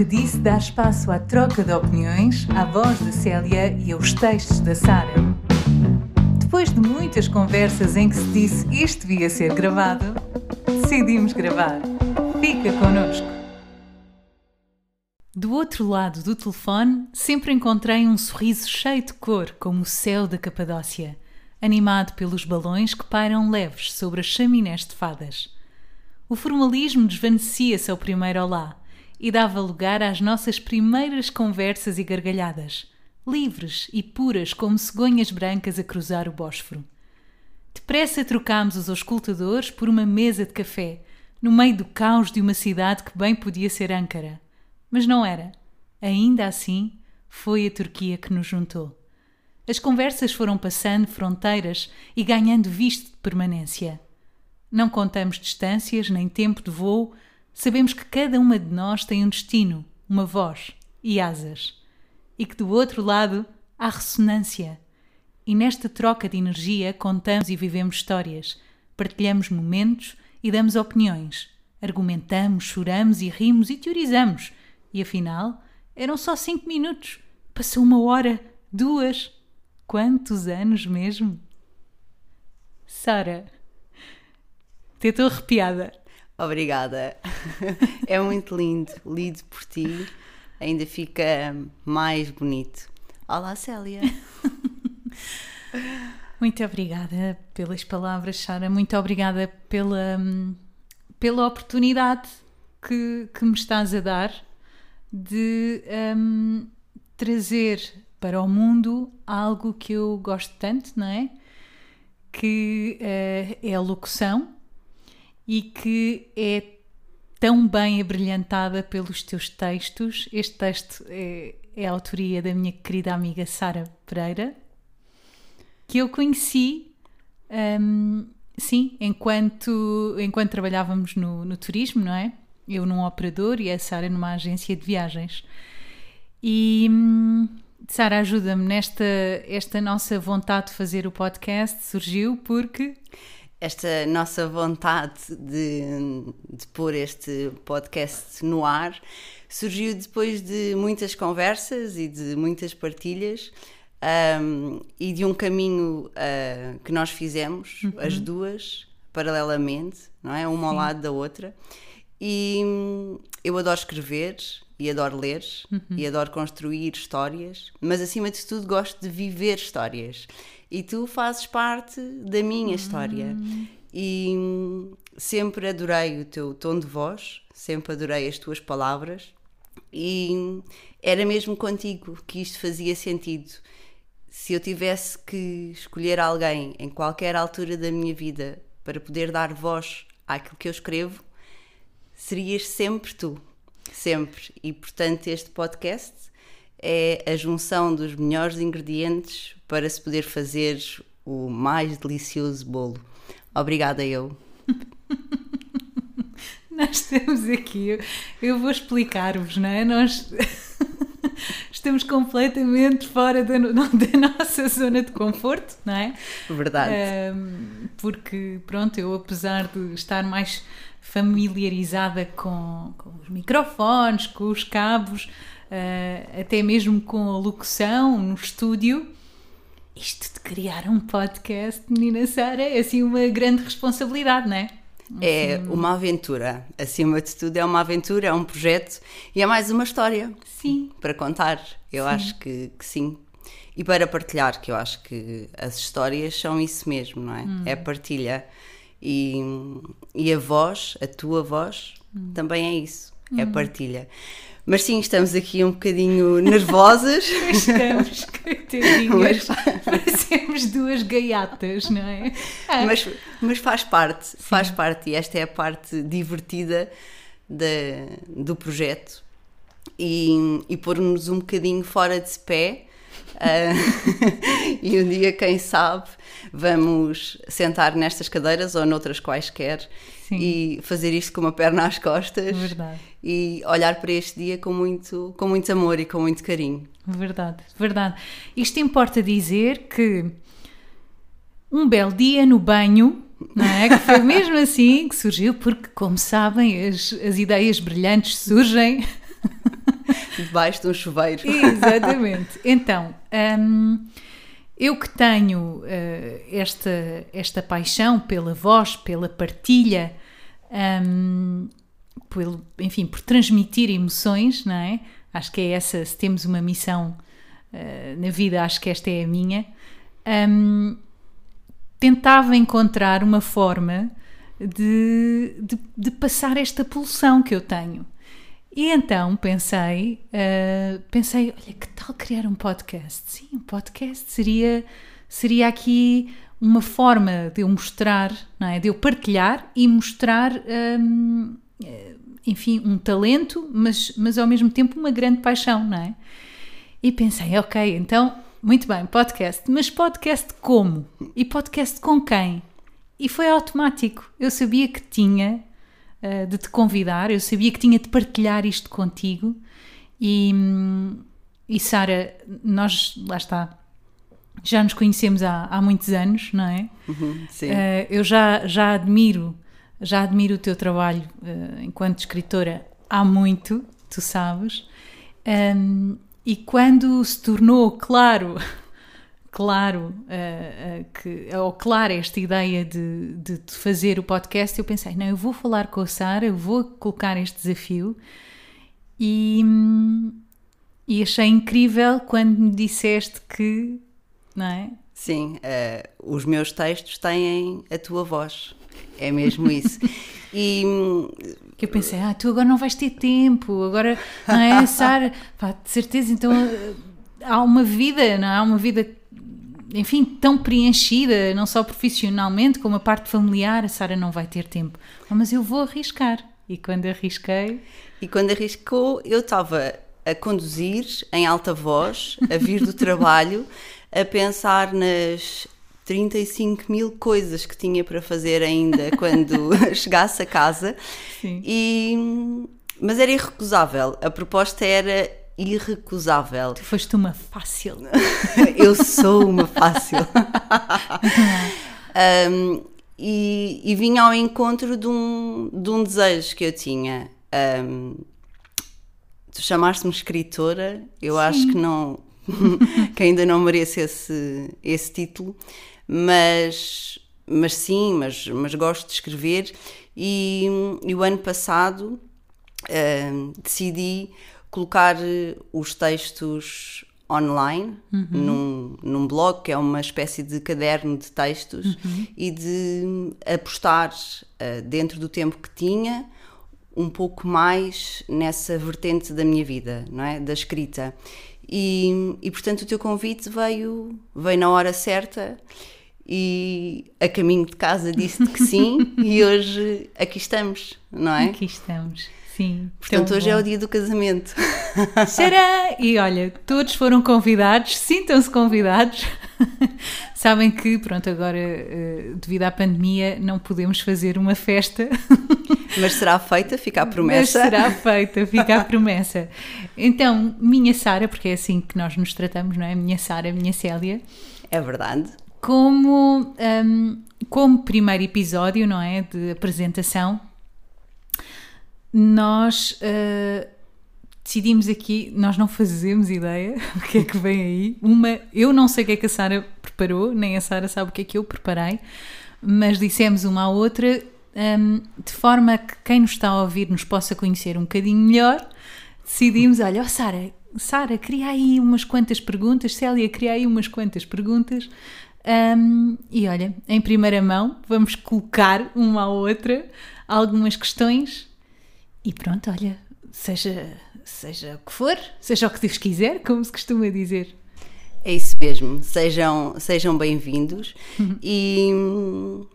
que disse dar espaço à troca de opiniões, à voz da Célia e aos textos da Sara. Depois de muitas conversas em que se disse isto devia ser gravado, decidimos gravar. Fica connosco. Do outro lado do telefone, sempre encontrei um sorriso cheio de cor, como o céu da Capadócia, animado pelos balões que pairam leves sobre as chaminés de fadas. O formalismo desvanecia-se ao primeiro olá e dava lugar às nossas primeiras conversas e gargalhadas, livres e puras como cegonhas brancas a cruzar o Bósforo. Depressa trocámos os auscultadores por uma mesa de café, no meio do caos de uma cidade que bem podia ser Âncara. Mas não era. Ainda assim, foi a Turquia que nos juntou. As conversas foram passando fronteiras e ganhando visto de permanência. Não contamos distâncias nem tempo de voo, Sabemos que cada uma de nós tem um destino, uma voz e asas. E que do outro lado há ressonância. E nesta troca de energia contamos e vivemos histórias, partilhamos momentos e damos opiniões. Argumentamos, choramos e rimos e teorizamos. E afinal, eram só cinco minutos. Passou uma hora, duas. Quantos anos mesmo? Sara, estou arrepiada. Obrigada. É muito lindo. Lido por ti. Ainda fica mais bonito. Olá, Célia. Muito obrigada pelas palavras, Sara. Muito obrigada pela, pela oportunidade que, que me estás a dar de um, trazer para o mundo algo que eu gosto tanto, não é? Que uh, é a locução e que é tão bem abrilhantada pelos teus textos. Este texto é, é a autoria da minha querida amiga Sara Pereira, que eu conheci, um, sim, enquanto, enquanto trabalhávamos no, no turismo, não é? Eu num operador e a Sara numa agência de viagens. E hum, Sara, ajuda-me nesta esta nossa vontade de fazer o podcast surgiu porque esta nossa vontade de, de pôr este podcast no ar surgiu depois de muitas conversas e de muitas partilhas um, e de um caminho uh, que nós fizemos, uhum. as duas, paralelamente, não é? Uma Sim. ao lado da outra. E hum, eu adoro escrever e adoro ler uhum. e adoro construir histórias, mas acima de tudo gosto de viver histórias e tu fazes parte da minha história. Hum. E sempre adorei o teu tom de voz, sempre adorei as tuas palavras e era mesmo contigo que isto fazia sentido. Se eu tivesse que escolher alguém em qualquer altura da minha vida para poder dar voz àquilo que eu escrevo, serias sempre tu. Sempre. E portanto, este podcast é a junção dos melhores ingredientes para se poder fazer o mais delicioso bolo. Obrigada, eu. Nós temos aqui, eu vou explicar-vos, não é? Nós estamos completamente fora da, da, nossa zona de conforto, não é? Verdade. Um, porque, pronto, eu apesar de estar mais familiarizada com, com os microfones, com os cabos, uh, até mesmo com a locução no estúdio. Isto de criar um podcast, menina Sara, é assim uma grande responsabilidade, não é? É assim... uma aventura, acima de tudo é uma aventura, é um projeto e é mais uma história. Sim. Para contar, eu sim. acho que, que, sim. E para partilhar, que eu acho que as histórias são isso mesmo, não é? Hum. É partilha. E, e a voz, a tua voz, hum. também é isso, é hum. partilha. Mas sim, estamos aqui um bocadinho nervosas. estamos, coitadinhas. Parecemos duas gaiatas, não é? Ah. Mas, mas faz parte, sim. faz parte. E esta é a parte divertida de, do projeto. E, e pôr-nos um bocadinho fora de pé. Uh, e um dia, quem sabe, vamos sentar nestas cadeiras ou noutras quaisquer Sim. e fazer isto com uma perna às costas Verdade. e olhar para este dia com muito, com muito amor e com muito carinho. Verdade, verdade. Isto importa dizer que um belo dia no banho, não é? Que foi mesmo assim que surgiu, porque, como sabem, as, as ideias brilhantes surgem Debaixo de um chuveiro. Exatamente. Então, hum, eu que tenho uh, esta, esta paixão pela voz, pela partilha, um, pelo, enfim, por transmitir emoções, não é? Acho que é essa, se temos uma missão uh, na vida, acho que esta é a minha. Um, tentava encontrar uma forma de, de, de, passar esta pulsão que eu tenho. E então pensei, uh, pensei, olha, que tal criar um podcast? Sim, um podcast seria, seria aqui uma forma de eu mostrar, não é? de eu partilhar e mostrar, um, enfim, um talento, mas, mas ao mesmo tempo uma grande paixão, não é? E pensei, ok, então muito bem, podcast. Mas podcast como? E podcast com quem? E foi automático. Eu sabia que tinha uh, de te convidar, eu sabia que tinha de partilhar isto contigo. E, e Sara, nós, lá está, já nos conhecemos há, há muitos anos, não é? Uhum, sim. Uh, eu já, já admiro, já admiro o teu trabalho uh, enquanto escritora há muito, tu sabes. Um, e quando se tornou claro, claro, uh, uh, que, ou clara esta ideia de, de, de, fazer o podcast, eu pensei, não, eu vou falar com a Sara, eu vou colocar este desafio e, e achei incrível quando me disseste que, não é? Sim, uh, os meus textos têm a tua voz, é mesmo isso. e que eu pensei, ah, tu agora não vais ter tempo, agora não é, Sara? Pá, de certeza, então há uma vida, não é? Há uma vida, enfim, tão preenchida, não só profissionalmente, como a parte familiar, a Sara não vai ter tempo. mas eu vou arriscar. E quando arrisquei. E quando arriscou, eu estava a conduzir em alta voz, a vir do trabalho, a pensar nas 35 mil coisas que tinha para fazer ainda quando chegasse a casa. Sim. E, mas era irrecusável. A proposta era irrecusável. Tu foste uma fácil. Eu sou uma fácil. um, e, e vinha ao encontro de um, de um desejo que eu tinha. Um, tu chamaste-me escritora, eu Sim. acho que não que ainda não mereço esse, esse título, mas, mas sim, mas, mas gosto de escrever e, e o ano passado uh, decidi colocar os textos online uhum. num, num blog que é uma espécie de caderno de textos uhum. e de apostar uh, dentro do tempo que tinha um pouco mais nessa vertente da minha vida, não é? Da escrita. E, e portanto o teu convite veio, veio na hora certa e a caminho de casa disse-te que sim e hoje aqui estamos, não é? Aqui estamos, sim. Portanto, hoje bom. é o dia do casamento. Será? E olha, todos foram convidados, sintam-se convidados. Sabem que, pronto, agora eh, devido à pandemia não podemos fazer uma festa. Mas será feita, fica a promessa. Mas será feita, fica a promessa. Então, minha Sara, porque é assim que nós nos tratamos, não é? Minha Sara, minha Célia. É verdade como, um, como primeiro episódio, não é? De apresentação, nós uh, decidimos aqui, nós não fazemos ideia o que é que vem aí. Uma, eu não sei o que é que a Sara preparou, nem a Sara sabe o que é que eu preparei, mas dissemos uma à outra um, de forma que quem nos está a ouvir nos possa conhecer um bocadinho melhor. Decidimos, olha, oh, Sara, Sara, cria aí umas quantas perguntas, Célia, cria aí umas quantas perguntas um, e olha, em primeira mão, vamos colocar uma à outra algumas questões e pronto, olha, seja, seja o que for, seja o que Deus quiser, como se costuma dizer. É isso mesmo, sejam, sejam bem-vindos uhum. e hum,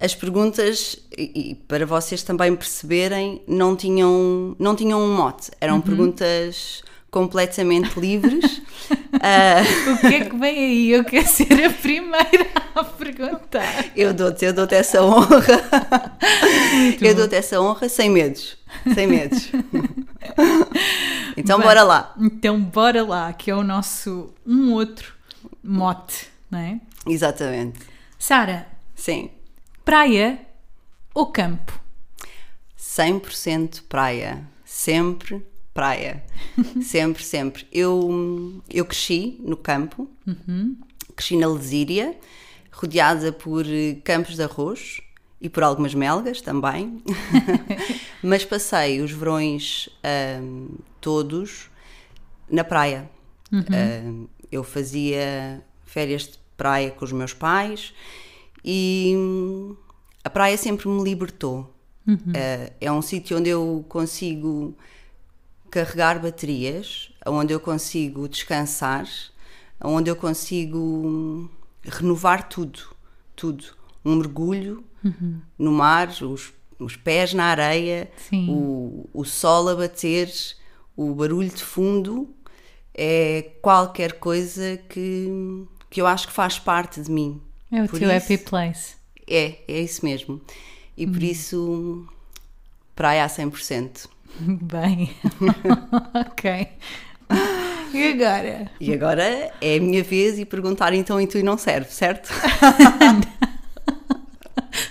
as perguntas, e para vocês também perceberem, não tinham, não tinham um mote, eram uhum. perguntas completamente livres. uh... O que é que vem aí? Eu quero ser a primeira a perguntar. Eu dou-te, eu dou-te essa honra. Muito eu dou-te essa honra sem medos. Sem medos. então Bem, bora lá. Então bora lá, que é o nosso um outro mote, não é? Exatamente. Sara. Sim. Praia ou campo? 100% praia. Sempre praia. sempre, sempre. Eu, eu cresci no campo, cresci na Lesíria, rodeada por eh, campos de arroz e por algumas melgas também. Mas passei os verões ahm, todos na praia. Ahm, eu fazia férias de praia com os meus pais e hum, a praia sempre me libertou. Ah, é um sítio onde eu consigo carregar baterias, onde eu consigo descansar, onde eu consigo hum, renovar tudo, tudo. Um mergulho no mar, os, os pés na areia, o, o sol a bater, o barulho de fundo, é qualquer coisa que, que eu acho que faz parte de mim. É o Por teu isso- happy place. É, é isso mesmo. E Hum. por isso, praia a 100%. Bem, ok. E agora? E agora é a minha vez e perguntar então e tu não serve, certo?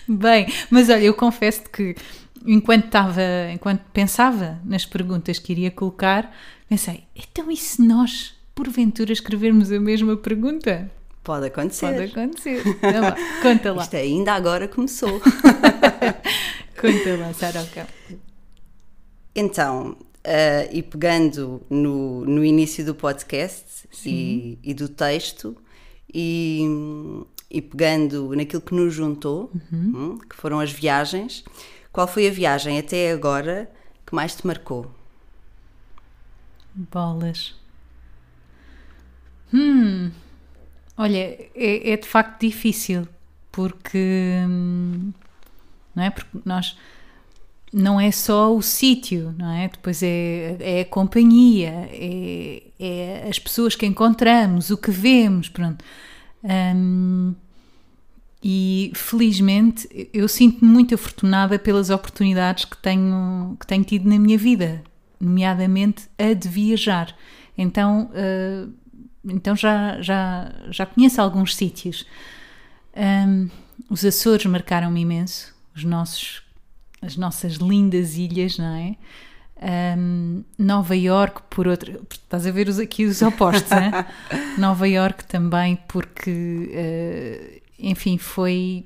Bem, mas olha, eu confesso que enquanto estava, enquanto pensava nas perguntas que iria colocar, pensei, então e se nós, porventura, escrevermos a mesma pergunta? Pode acontecer. Pode acontecer. Então conta lá, Isto ainda agora começou. conta lá, Saroca. Então, ah, e pegando no, no início do podcast e, e do texto, e, e pegando naquilo que nos juntou, hum, que foram as viagens, qual foi a viagem até agora que mais te marcou? Bolas. Hum, olha, é, é de facto difícil porque hum, não é porque nós não é só o sítio, não é? Depois é, é a companhia, é, é as pessoas que encontramos, o que vemos, pronto. Hum, e felizmente eu sinto-me muito afortunada pelas oportunidades que tenho, que tenho tido na minha vida, nomeadamente a de viajar. Então, eh, então já, já, já conheço alguns sítios. Um, os Açores marcaram-me imenso, os nossos, as nossas lindas ilhas, não é? Um, Nova York, por outra. Estás a ver os, aqui os opostos, hein? Nova York também, porque, eh, enfim, foi,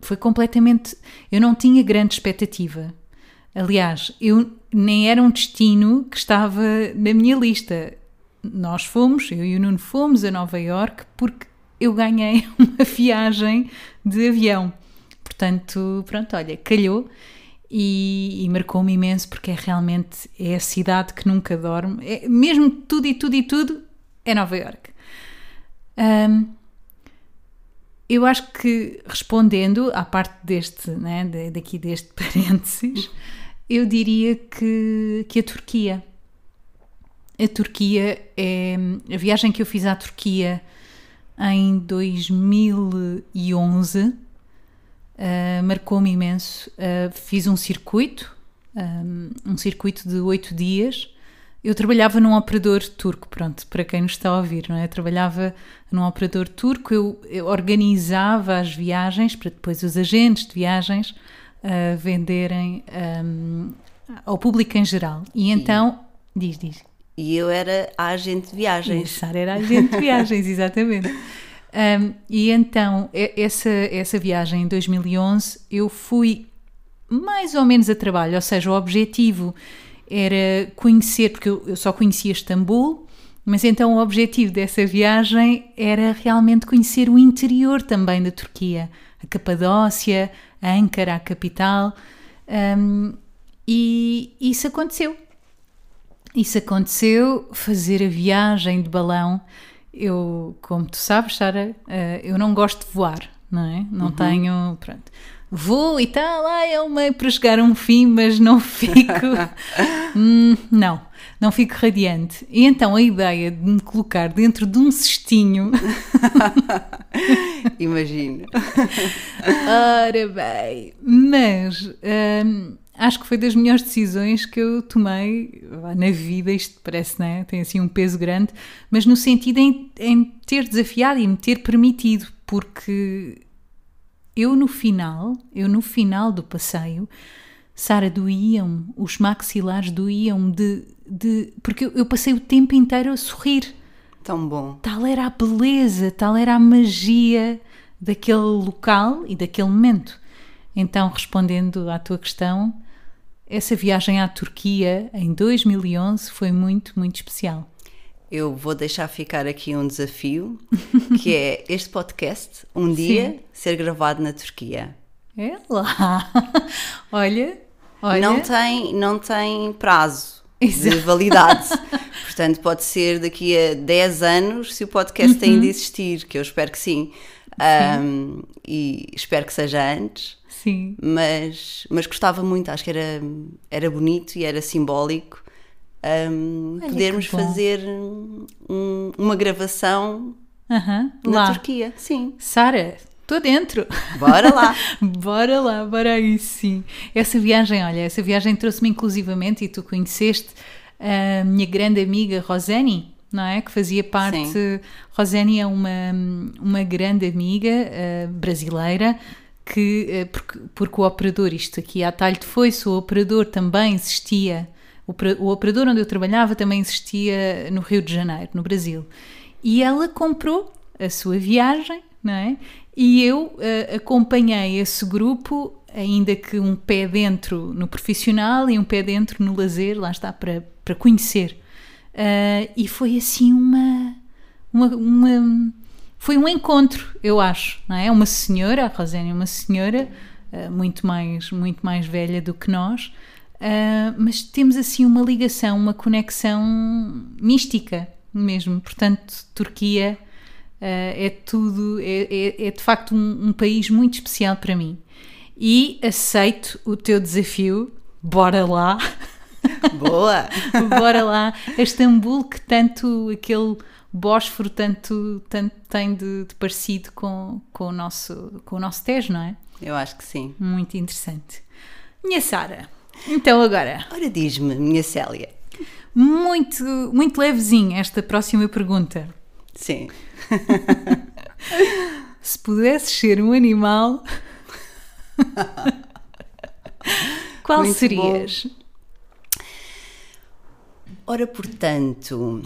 foi completamente. Eu não tinha grande expectativa. Aliás, eu nem era um destino que estava na minha lista. Nós fomos, eu e o Nuno fomos a Nova York porque eu ganhei uma viagem de avião. Portanto, pronto, olha, calhou e, e marcou-me imenso porque é realmente é a cidade que nunca dorme. É, mesmo tudo e tudo e tudo é Nova York. Ahm, eu acho que respondendo à parte deste, né, daqui deste parênteses, eu diria que, que a Turquia. A Turquia é a viagem que eu fiz à Turquia em 2011 uh, marcou-me imenso. Uh, fiz um circuito, um, um circuito de oito dias. Eu trabalhava num operador turco, pronto, para quem nos está a ouvir, não é? Eu trabalhava num operador turco, eu, eu organizava as viagens para depois os agentes de viagens uh, venderem um, ao público em geral. E então, diz, diz. E eu era a agente de E a viagens. Sara era agente de viagens, exatamente. Um, e então, essa, essa viagem em 2011, eu fui mais ou menos a trabalho, ou seja, o objetivo era conhecer, porque eu, eu só conhecia Istambul, mas então o objetivo dessa viagem era realmente conhecer o interior também da Turquia, a Capadócia, a Ankara, a capital, um, e isso aconteceu. Isso aconteceu, fazer a viagem de balão. Eu, como tu sabes, Sara, eh, eu não gosto de voar, não é? Não tenho. Pronto. Vou e tal, ah, é meio para chegar a um fim, mas não fico. Hum, não, não fico radiante. E então a ideia de me colocar dentro de um cestinho. Imagino. Ora bem, mas hum, acho que foi das melhores decisões que eu tomei na vida. Isto parece, né? Tem assim um peso grande, mas no sentido em, em ter desafiado e me ter permitido, porque eu no final, eu no final do passeio Sara, doíam, os maxilares doíam de, de. Porque eu, eu passei o tempo inteiro a sorrir. Tão bom. Tal era a beleza, tal era a magia daquele local e daquele momento. Então, respondendo à tua questão, essa viagem à Turquia em 2011 foi muito, muito especial. Eu vou deixar ficar aqui um desafio, que é este podcast, um dia, Sim. ser gravado na Turquia. É lá. olha, olha. Não tem, não tem prazo Exato. de validade. Portanto, pode ser daqui a 10 anos se o podcast Uhum. ainda existir, que eu espero que sim. Um, e espero que seja antes. Sim. mas, mas gostava muito, acho que era, era bonito e era simbólico um, Olha, podermos fazer um- uma gravação Aham, na lá. Turquia. Sim, Sara, estou dentro. bora lá. bora lá, bora aí sim. Essa viagem, olha, essa viagem trouxe-me inclusivamente, e tu conheceste a minha grande amiga Rosani, não é? Que fazia parte. Sim. É uma, uma grande amiga eh, brasileira que, eh, porque, porque o operador, isto aqui a talho de foice, o operador também existia. O, o operador onde eu trabalhava também existia no Rio de Janeiro, no Brasil. E ela comprou a sua viagem, não é? E eu eh, acompanhei esse grupo, ainda que um pé dentro no profissional e um pé dentro no lazer, lá está, para, para conhecer. Ah, e foi assim uma, uma, uma- Foi um encontro, eu acho, não é? Uma senhora, a Rosénia é uma senhora ah, muito, mais, muito mais velha do que nós, ah, mas temos assim uma ligação, uma conexão mística mesmo. Portanto, Turquia é tudo, é, é- é de facto um, um país muito especial para mim. E aceito o teu desafio, bora lá. Boa! Bora lá, a Istambul que tanto aquele Bósforo tanto, tanto tem de, de parecido com, com, o nosso, com o nosso Tejo, não é? Eu acho que sim. Muito interessante. Minha Sara, então agora, Ora, diz-me, minha Célia. muito, muito levezinho esta próxima pergunta. Sim. Se pudesses ser um animal, qual Muito serias? Ora, portanto,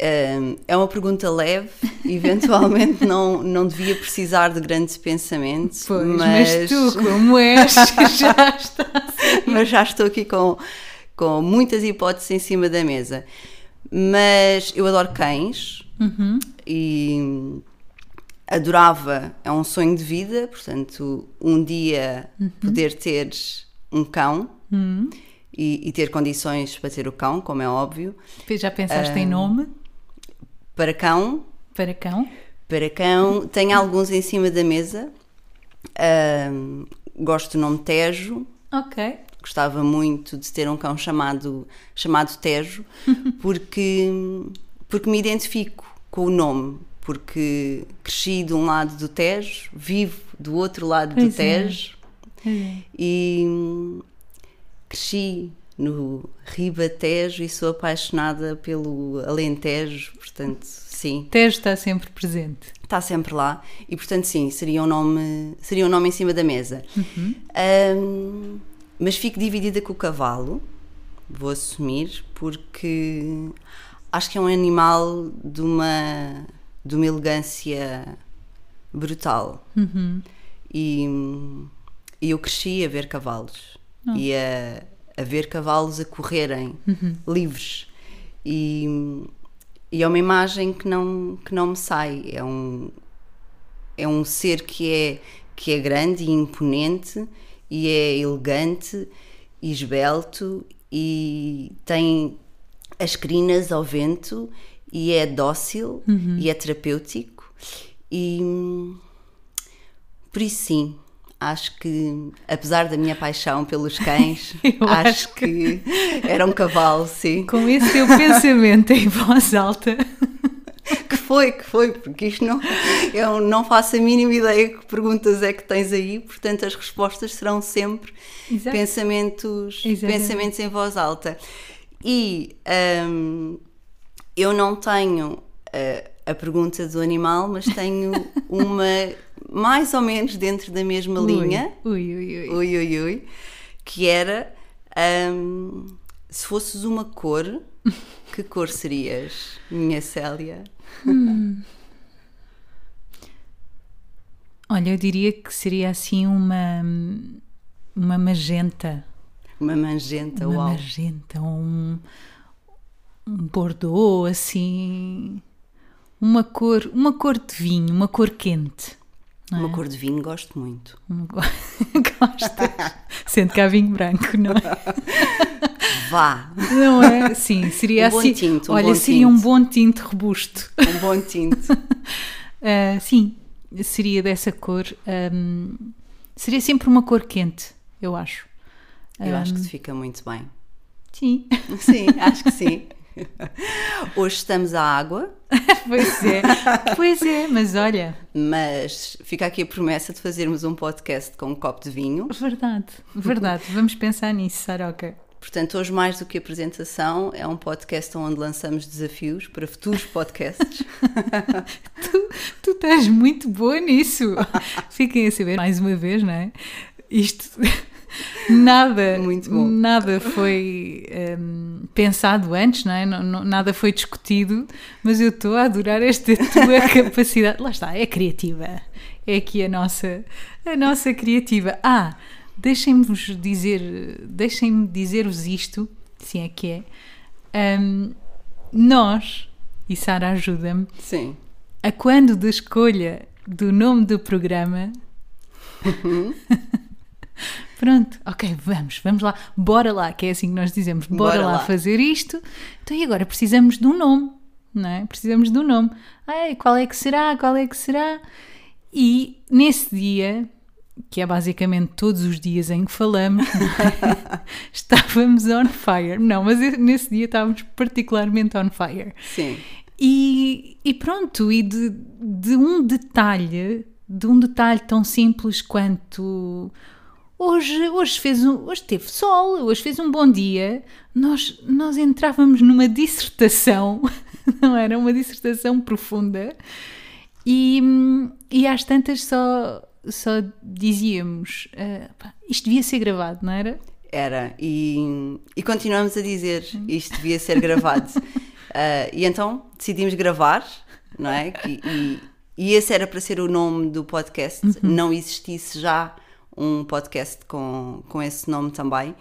hum, é uma pergunta leve, eventualmente não, não devia precisar de grandes pensamentos, Pois, mas... tu, como és, já está. mas já estou aqui com, com muitas hipóteses em cima da mesa. Mas eu adoro cães e adorava, é um sonho de vida, portanto, um dia poder ter um cão e, e ter condições para ter o cão, como é óbvio. Já pensaste em nome Para cão, para cão? para cão, tenho alguns em cima da mesa. Ahm, gosto do nome Tejo, Ok. gostava muito de ter um cão chamado, chamado Tejo, porque, porque me identifico com o nome, porque cresci de um lado do Tejo, vivo do outro lado Pois do é. Tejo é. e cresci no Ribatejo e sou apaixonada pelo Alentejo, portanto, sim, Tejo está sempre presente. está sempre lá e portanto sim, seria um nome, seria um nome em cima da mesa. Ahm, mas fico dividida com o cavalo, vou assumir, porque acho que é um animal de uma, de uma elegância brutal. E, e eu cresci a ver cavalos e a, a ver cavalos a correrem livres. E, e é uma imagem que não, que não me sai. É um, é um ser que é, que é grande e imponente e é elegante e esbelto e tem as crinas ao vento e é dócil e é terapêutico e por isso sim acho que apesar da minha paixão pelos cães acho acho que era um cavalo sim Com esse teu pensamento em voz alta. que foi, que foi, porque isto não, eu não faço a mínima ideia que perguntas é que tens aí, portanto as respostas serão sempre Exato. pensamentos, Exatamente. pensamentos em voz alta. E hum, eu não tenho uh, a pergunta do animal, mas tenho uma mais ou menos dentro da mesma linha Ui, ui, ui. ui. ui, ui, ui, que era hum, se fosses uma cor, que cor serias, minha Célia? Olha, eu diria que seria assim uma uma magenta. Uma magenta, uma uau. magenta, um, um bordeaux, assim, uma cor, uma cor de vinho, uma cor quente. É? Uma cor de vinho gosto muito. Um go- Gostas? Sendo que há vinho branco, não é? Vá, Não é? Sim, seria Um bom assim. tinto, um olha, seria um tinto. bom tinto robusto. um bom tinto. Ah, sim, seria dessa cor. ahm, seria sempre uma cor quente, eu acho. Eu acho Hum. que te fica muito bem. Sim, Sim, acho que sim. Hoje estamos à água, pois é. Pois é, mas olha, mas fica aqui a promessa de fazermos um podcast com um copo de vinho. verdade, verdade. Vamos pensar nisso, Saroca. Portanto, hoje, mais do que apresentação, é um podcast onde lançamos desafios para futuros podcasts. Tu, tu estás muito boa nisso. Fiquem a saber, mais uma vez, não é? Isto. Nada, Muito bom. nada foi hum, pensado antes, não é? Não- não- nada foi discutido, mas eu estou a adorar esta tua capacidade. Lá está, é criativa. É aqui a nossa, a nossa criativa. Ah, deixem-vos dizer, deixem-me dizer-vos isto, se é que é. Hum, nós, e Sara ajuda-me, Sim. a quando da escolha do nome do programa. Pronto, ok, vamos, vamos lá, bora lá, que é assim que nós dizemos, bora, Bora lá, lá. fazer isto. Então e agora precisamos de um nome, não é? Precisamos de um nome. Ai, qual é que será? Qual é que será? E nesse dia, que é basicamente todos os dias em que falamos, estávamos on fire. Não, mas nesse dia estávamos particularmente on fire. Sim. E, e pronto, e de, de um detalhe, de um detalhe tão simples quanto hoje, hoje fez um, hoje teve sol, hoje fez um bom dia, nós, nós entrávamos numa dissertação, não era uma dissertação profunda, e, e às tantas só, só dizíamos "Ah, pá, isto devia ser gravado, não era? Era. E, e continuamos a dizer isto devia ser gravado. Ah, e então decidimos gravar, não é? Que- E, e esse era para ser o nome do podcast. Não existisse já um podcast com, com esse nome também.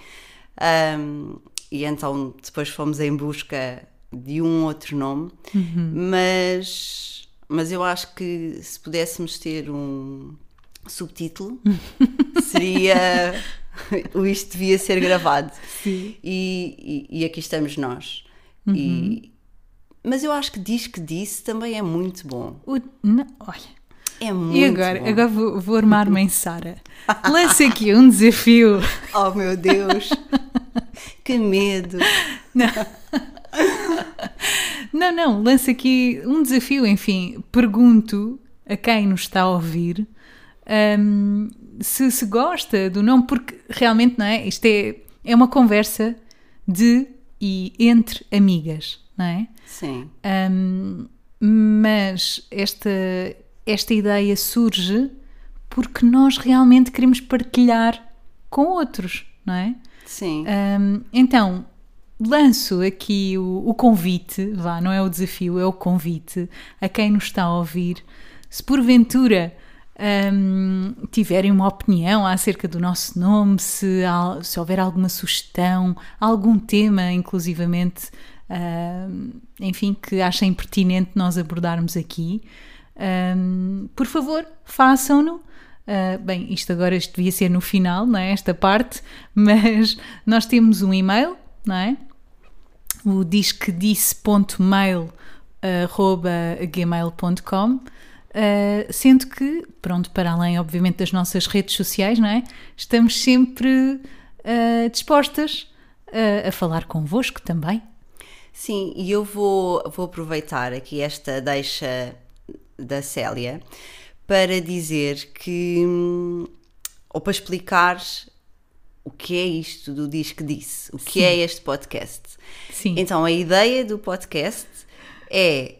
Ahm, e então depois fomos em busca de um outro nome. Mas, mas eu acho que se pudéssemos ter um subtítulo, seria o Isto devia ser gravado. Sim. E, e, e aqui estamos nós. E, mas eu acho que diz que disse também é muito bom. O- não, olha, É muito E agora? bom. Agora vou, vou armar-me em Sara. Lança aqui um desafio. Oh meu Deus! que medo! Não, não, lança aqui um desafio. Enfim, pergunto a quem nos está a ouvir hum, se, se gosta do nome, porque realmente, não é? Isto é, é uma conversa de e entre amigas, não é? Sim, Hum, mas esta, esta ideia surge porque nós realmente queremos partilhar com outros, não é? sim. Hum, então, lanço aqui o, o convite, vá, não é o desafio, é o convite a quem nos está a ouvir. Se porventura hum, tiverem uma opinião acerca do nosso nome, se, se houver alguma sugestão, algum tema, inclusivamente, hum, enfim, que achem pertinente nós abordarmos aqui, hum, por favor, façam-no. Uh, bem, isto agora isto devia ser no final, não é? Esta parte, mas nós temos um e-mail, não é? O disquedisse.mail.gmail.com uh, sendo que, pronto, para além, obviamente, das nossas redes sociais, não é? Estamos sempre uh, dispostas a falar convosco também. Sim, e eu vou, vou aproveitar aqui esta deixa da Célia para dizer que, ou para explicar o que é isto do Diz que Disse, o que é este podcast. Sim. Então, a ideia do podcast é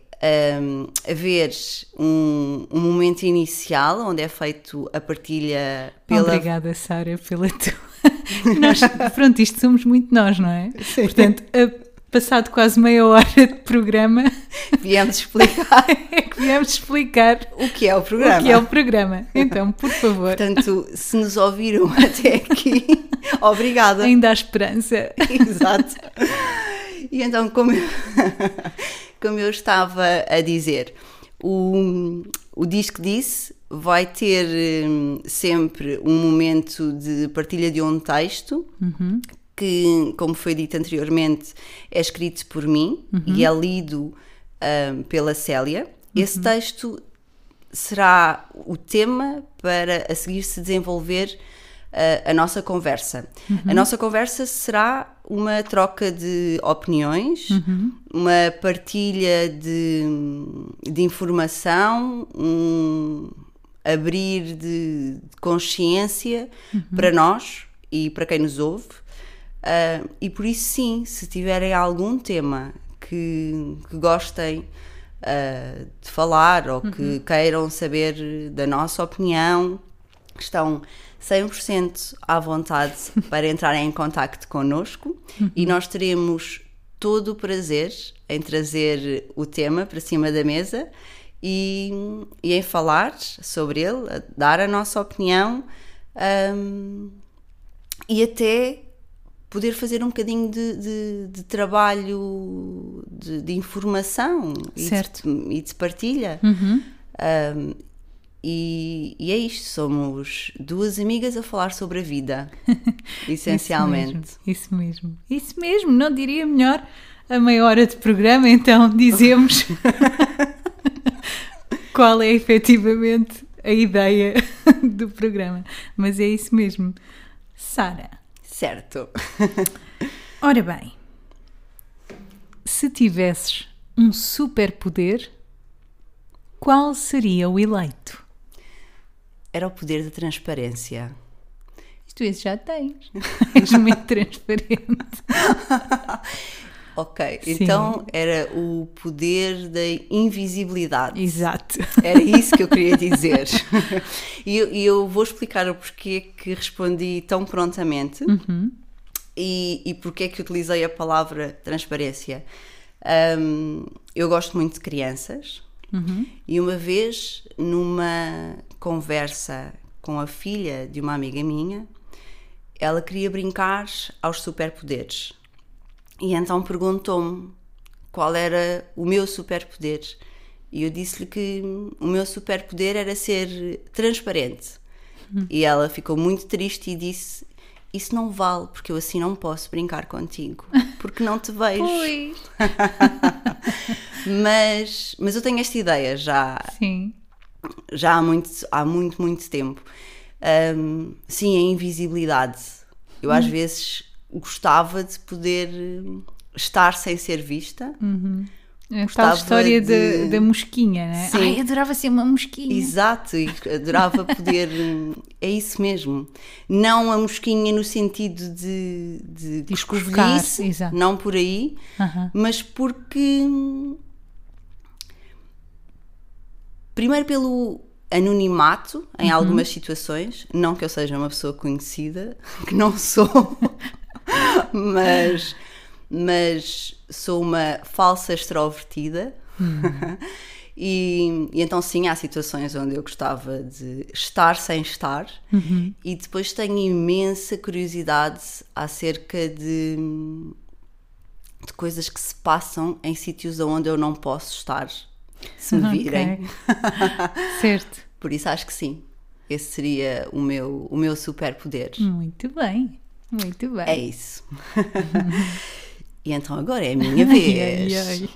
hum, haver um, um momento inicial onde é feito a partilha pela Obrigada, Sara, pela tua, Nós, pronto, isto somos muito nós, não é? Sim. Portanto, a- passado quase meia hora de programa, Viemos explicar viemos explicar o que é o programa. o que é o programa. Então, por favor, Portanto, se nos ouviram até aqui, obrigada. ainda há esperança. Exato. E então, como eu, como eu estava a dizer, o, o Disco Disse vai ter hum, sempre um momento de partilha de um texto que, como foi dito anteriormente, é escrito por mim e é lido hum, pela Célia. Esse texto será o tema para a seguir se desenvolver uh, a nossa conversa. A nossa conversa será uma troca de opiniões, uma partilha de, de informação, um abrir de, de consciência para nós e para quem nos ouve. Uh, e por isso, sim, se tiverem algum tema que, que gostem uh, de falar ou que queiram saber da nossa opinião, estão 100% à vontade para entrarem em contacto connosco. E nós teremos todo o prazer em trazer o tema para cima da mesa e, e em falar sobre ele, a dar a nossa opinião um, e até poder fazer um bocadinho de, de, de trabalho de, de informação e de- Certo. e de, partilha. Uhum. Um, e, e é isto, somos duas amigas a falar sobre a vida, essencialmente. Isso mesmo, isso mesmo. Isso mesmo, não diria melhor a meia hora de programa, então dizemos qual é efetivamente a ideia do programa. Mas é isso mesmo. Sara, Certo. ora bem, se tivesses um superpoder, qual seria o eleito? Era o poder da transparência. Isto esse já tens. És muito transparente. Ok, Sim. então era o poder da invisibilidade. Exato. Era isso que eu queria dizer. e eu, eu vou explicar o porquê que respondi tão prontamente e, e porquê que utilizei a palavra transparência. Hum, eu gosto muito de crianças e uma vez, numa conversa com a filha de uma amiga minha, ela queria brincar aos superpoderes. E então perguntou-me qual era o meu superpoder. E eu disse-lhe que o meu superpoder era ser transparente. E ela ficou muito triste e disse: Isso não vale, porque eu assim não posso brincar contigo, porque não te vejo. Mas, mas eu tenho esta ideia já, Sim. já há muito, há muito, muito tempo. Hum, sim, a invisibilidade. Eu às vezes gostava de poder hum, estar sem ser vista. A tal Gostava história de- da, mosquinha, né? Sim. Ai, adorava ser uma mosquinha. Exato, e adorava poder. É isso mesmo. Não a mosquinha no sentido de, de, De não por aí, Aham. mas porque. Primeiro pelo anonimato em Uhum. algumas situações, não que eu seja uma pessoa conhecida, que não sou, mas, mas sou uma falsa extrovertida. Uhum. E, e então sim, há situações onde eu gostava de estar sem estar Uhum. e depois tenho imensa curiosidade acerca de, de coisas que se passam em sítios onde eu não posso estar, se me virem. Ok. certo. Por isso acho que sim. Esse seria o meu, o meu superpoder. Muito bem. Muito bem. É isso. e então agora é a minha vez. Ai, ai.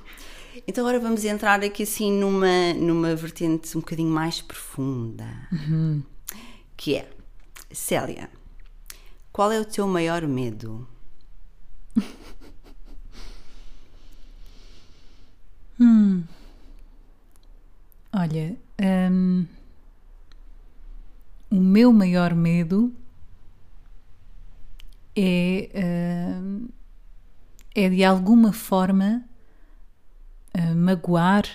Então agora vamos entrar aqui assim numa, numa vertente um bocadinho mais profunda. Que é, Célia, qual é o teu maior medo? Olha, hum, o meu maior medo é, hum, é de alguma forma uh, magoar,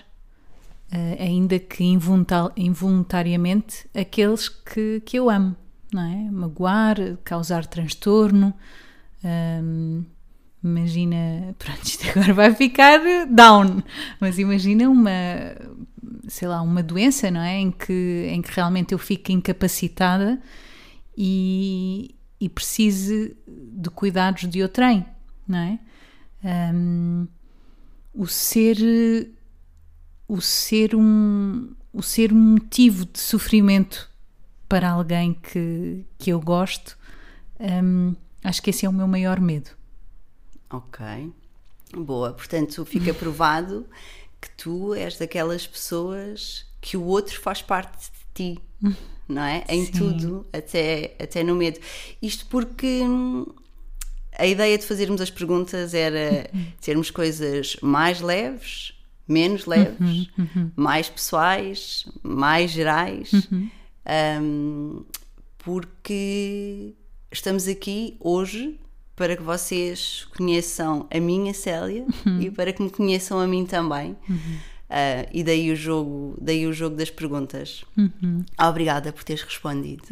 uh, ainda que involunta- involuntariamente, aqueles que, que eu amo, não é? Magoar, causar transtorno. Hum, imagina, pronto, isto agora vai ficar down, mas imagina uma, sei lá, uma doença, não é? Em que, em que realmente eu fico incapacitada e, e precise de cuidados de outrem, não é? Um, o ser o ser um o ser um motivo de sofrimento para alguém que, que eu gosto um, acho que esse é o meu maior medo. Ok. Boa. Portanto fica provado que tu és daquelas pessoas que o outro faz parte de ti não é? Em Sim. tudo até até no medo. Isto porque hum, a ideia de fazermos as perguntas era termos coisas mais leves, menos leves, mais pessoais, mais gerais, um, porque estamos aqui hoje para que vocês conheçam a minha Célia e para que me conheçam a mim também. Uh, e daí o jogo, daí o jogo das perguntas. Obrigada por teres respondido.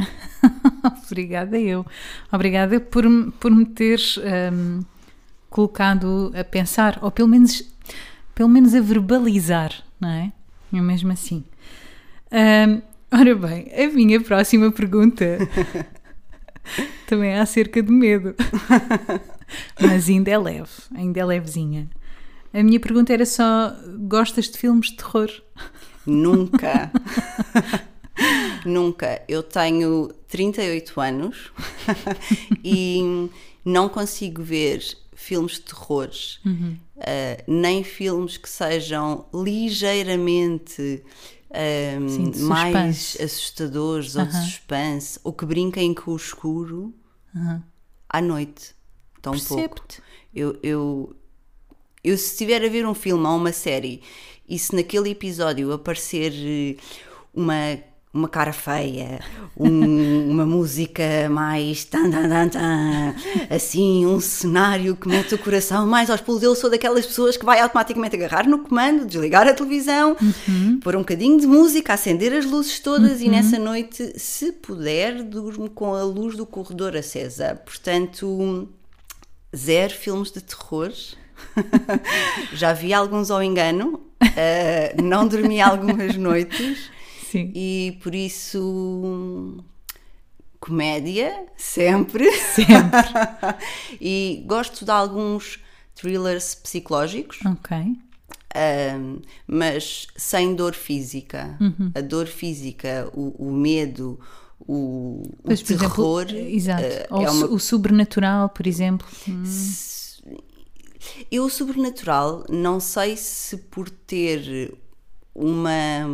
Obrigada eu. Obrigada por, me- por me teres hum, colocado a pensar, ou pelo menos, pelo menos a verbalizar, não é? É mesmo assim. Hum, ora bem, a minha próxima pergunta também é acerca de medo. Mas ainda é leve, ainda é levezinha. A minha pergunta era só: gostas de filmes de terror? Nunca. Nunca. Eu tenho 38 anos e não consigo ver filmes de terror, eh, nem filmes que sejam ligeiramente eh, Sim, de mais assustadores ou de suspense ou que brinquem com o escuro à noite. Tão pouco. Eu, eu, eu, se estiver a ver um filme ou uma série e se naquele episódio aparecer eh, uma, uma cara feia, um- uma música mais tan, tan, tan, tan, assim, um cenário que mete o coração mais aos pulos, eu sou daquelas pessoas que vai automaticamente agarrar no comando, desligar a televisão, pôr um bocadinho de música, acender as luzes todas e nessa noite, se puder, durmo com a luz do corredor acesa. Portanto, zero filmes de terror. Já vi alguns ao engano, eh, não dormi algumas noites Sim. e por isso comédia sempre. Sempre. e gosto de alguns thrillers psicológicos, Ok. ahm, mas sem dor física. Uhum. A dor física, o, o medo, o, o Mas, por terror. exemplo, exato. eh, Ou é o uma o sobrenatural, por exemplo. Eu, o sobrenatural, não sei se por ter uma.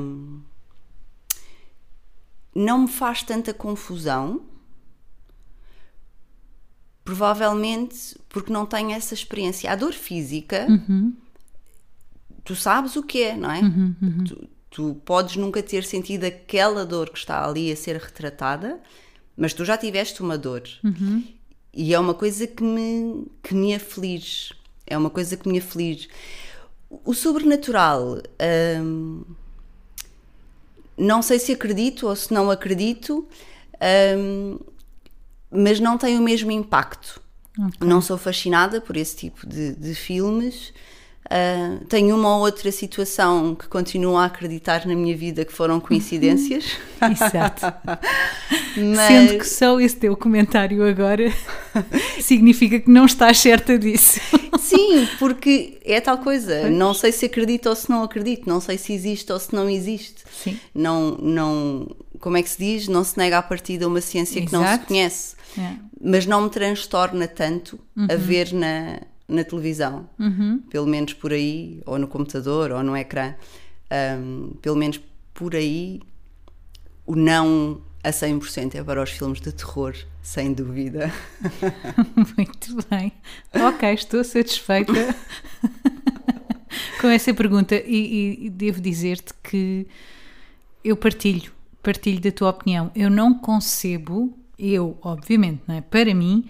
Não me faz tanta confusão. Provavelmente porque não tenho essa experiência. A dor física, tu sabes o que é, não é? Tu, tu podes nunca ter sentido aquela dor que está ali a ser retratada, mas tu já tiveste uma dor. E é uma coisa que me, que me aflige. É uma coisa que me aflige. O sobrenatural, hum, não sei se acredito ou se não acredito, hum, mas não tem o mesmo impacto. Não sou fascinada por esse tipo de, de filmes. Ah, tenho uma ou outra situação que continuo a acreditar na minha vida que foram coincidências. Exato. mas... Sendo que só esse teu comentário agora significa que não estás certa disso. Sim, porque é tal coisa. Não sei se acredito ou se não acredito. Não sei se existe ou se não existe. Sim. Não, não, como é que se diz? Não se nega à partida uma ciência que não se Exato. conhece. É. Mas não me transtorna tanto a ver na, na televisão. Pelo menos por aí, ou no computador, ou no ecrã. Ahm, pelo menos por aí, o não a 100% é para os filmes de terror, sem dúvida. Muito bem. Ok, estou satisfeita com essa pergunta e, e- e devo dizer-te que eu partilho, partilho da tua opinião. Eu não concebo, eu, obviamente, não é? Para mim,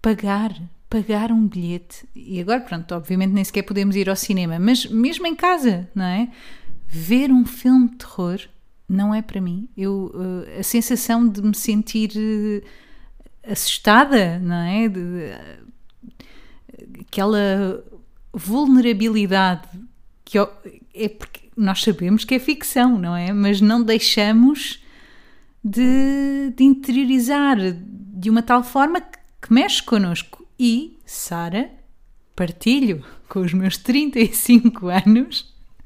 pagar, pagar um bilhete, e agora, pronto, obviamente nem sequer podemos ir ao cinema, mas mesmo em casa, não é? Ver um filme de terror não é para mim. Eu, uh, a sensação de me sentir uh, assustada, não é? De, uh, aquela vulnerabilidade que é porque nós sabemos que é ficção, não é? Mas não deixamos de, de interiorizar de uma tal forma que, que mexe connosco. E, Sara, partilho com os meus 35 anos.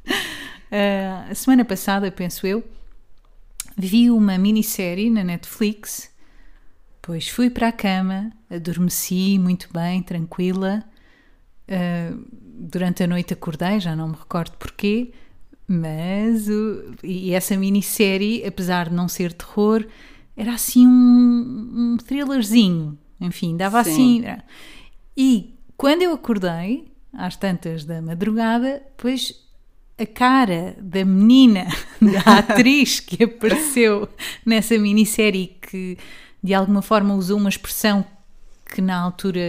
Uh, a semana passada, penso eu, vi uma minissérie na Netflix, pois fui para a cama, adormeci muito bem, tranquila. Uh, durante a noite acordei, já não me recordo porquê, mas e essa minissérie, apesar de não ser terror, era assim um, um thrillerzinho, enfim, dava Sim. assim. E quando eu acordei, às tantas da madrugada, pois a cara da menina, da atriz que apareceu nessa minissérie que de alguma forma usou uma expressão que na altura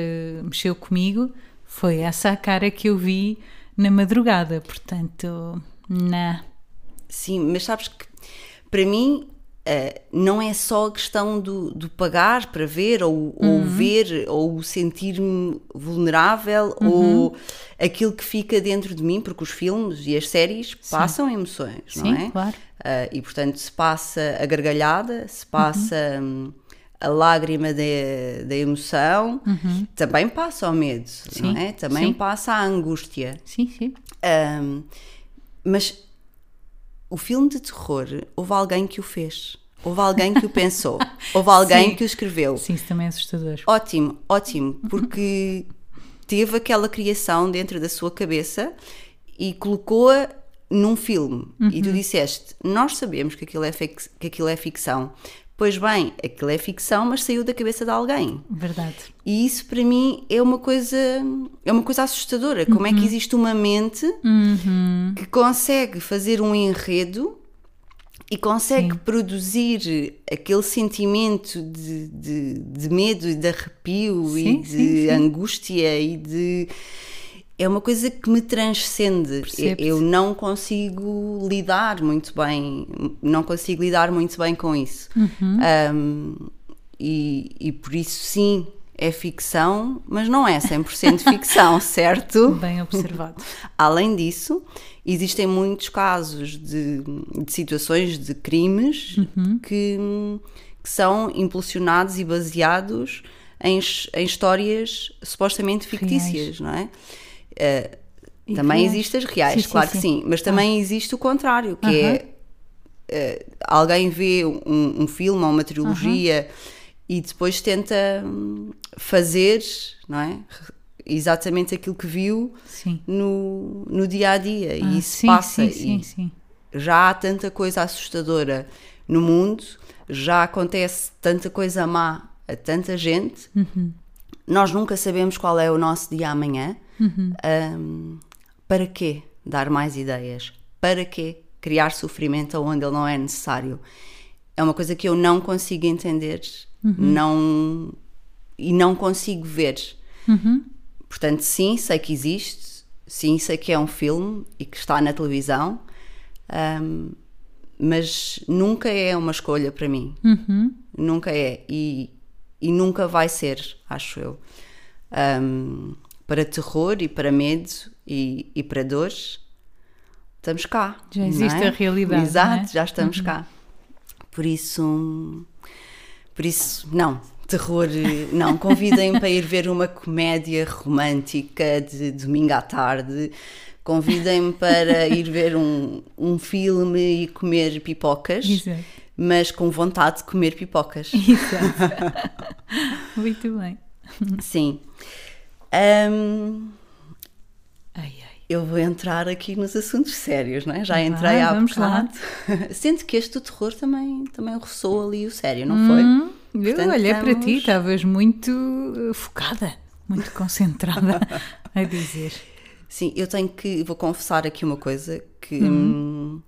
mexeu comigo, foi essa a cara que eu vi na madrugada. Portanto, na. Sim, mas sabes que para mim Uh, não é só a questão do, do pagar para ver, ou, uhum. ou ver, ou sentir-me vulnerável, uhum. ou aquilo que fica dentro de mim, porque os filmes e as séries Sim. passam emoções, Sim, não é? Claro. Uh, e portanto, se passa a gargalhada, se passa uhum. a lágrima da emoção, uhum. também passa o medo, sim, não é? Também sim. passa a angústia. Sim, sim. Um, mas o filme de terror, houve alguém que o fez. Houve alguém que o pensou. Houve alguém Sim. que o escreveu. Sim, isso também é assustador. Ótimo, ótimo, porque teve aquela criação dentro da sua cabeça e colocou-a num filme. Uhum. E tu disseste: Nós sabemos que aquilo, é que aquilo é ficção. Pois bem, aquilo é ficção, mas saiu da cabeça de alguém. Verdade. E isso para mim é uma coisa é uma coisa assustadora. Como é que uhum. existe uma mente uhum. que consegue fazer um enredo e consegue Sim. produzir aquele sentimento de, de, de, medo e de arrepio sim, e de sim, angústia e de é uma coisa que me transcende. Eu não consigo lidar muito bem, não consigo lidar muito bem com isso. Uhum. Um, e, e por isso, sim, é ficção, mas não é 100% ficção, certo? Bem observado. Além disso, existem muitos casos de, de situações de crimes uhum. que, que, são impulsionados e baseados em, em histórias supostamente fictícias, Reais. não é? Uh, também existem as reais, sim, claro sim, que sim, mas também ah. existe o contrário, que uh -huh. é uh, alguém vê um, um, filme ou uma trilogia -huh. e depois tenta hum, fazer, não é? Exatamente aquilo que viu no, no dia a dia, ah, e isso passa. Sim, sim, Já há tanta coisa assustadora no mundo, já acontece tanta coisa má a tanta gente, uhum. nós nunca sabemos qual é o nosso dia amanhã. Uhum. Um, para quê dar mais ideias? Para quê criar sofrimento onde ele não é necessário? É uma coisa que eu não consigo entender uhum. não, e não consigo ver. Uhum. Portanto, sim, sei que existe, sim, sei que é um filme e que está na televisão, um, mas nunca é uma escolha para mim. Uhum. Nunca é. E, e nunca vai ser, acho eu. Um, para terror e para medo e, e para dores, estamos cá. Já existe é? a realidade. Exato, é? já estamos uhum. cá. Por isso, por isso, não, terror, não. Convidem para ir ver uma comédia romântica de domingo à tarde. Convidem-me para ir ver um, um filme e comer pipocas. Exato. Mas com vontade de comer pipocas. Exato. Muito bem. Sim. Um, ai, ai. Eu vou entrar aqui nos assuntos sérios, não é? Já entrei ah, há bocado. Sendo que este terror também, também roçou ali o sério, não hum, foi? Eu Portanto, olhei estamos... para ti, estavas muito uh, focada, muito concentrada a dizer. Sim, eu tenho que, vou confessar aqui uma coisa, que hum.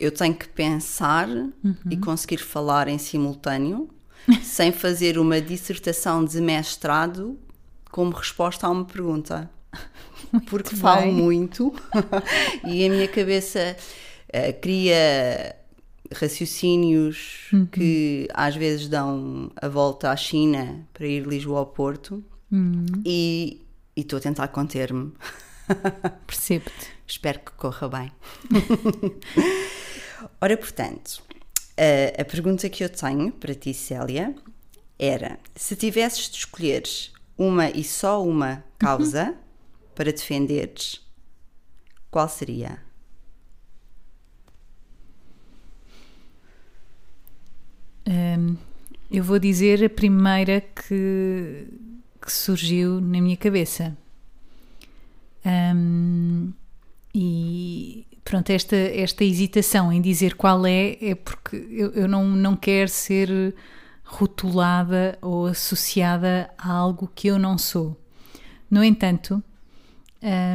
eu tenho que pensar uhum. e conseguir falar em simultâneo, sem fazer uma dissertação de mestrado como resposta a uma pergunta. Muito porque bem. falo muito e a minha cabeça uh, cria raciocínios Uhum. que às vezes dão a volta à China para ir de Lisboa ao Porto Uhum. e e estou a tentar conter-me. Percebo-te. Espero que corra bem. Ora, portanto, a, a pergunta que eu tenho para ti, Célia, era: se tivesses de escolheres uma e só uma causa para defenderes, qual seria? Hum, eu vou dizer a primeira que, que surgiu na minha cabeça. Hum, e pronto, esta, esta hesitação em dizer qual é, é porque eu, eu não, não quero ser rotulada ou associada a algo que eu não sou. No entanto,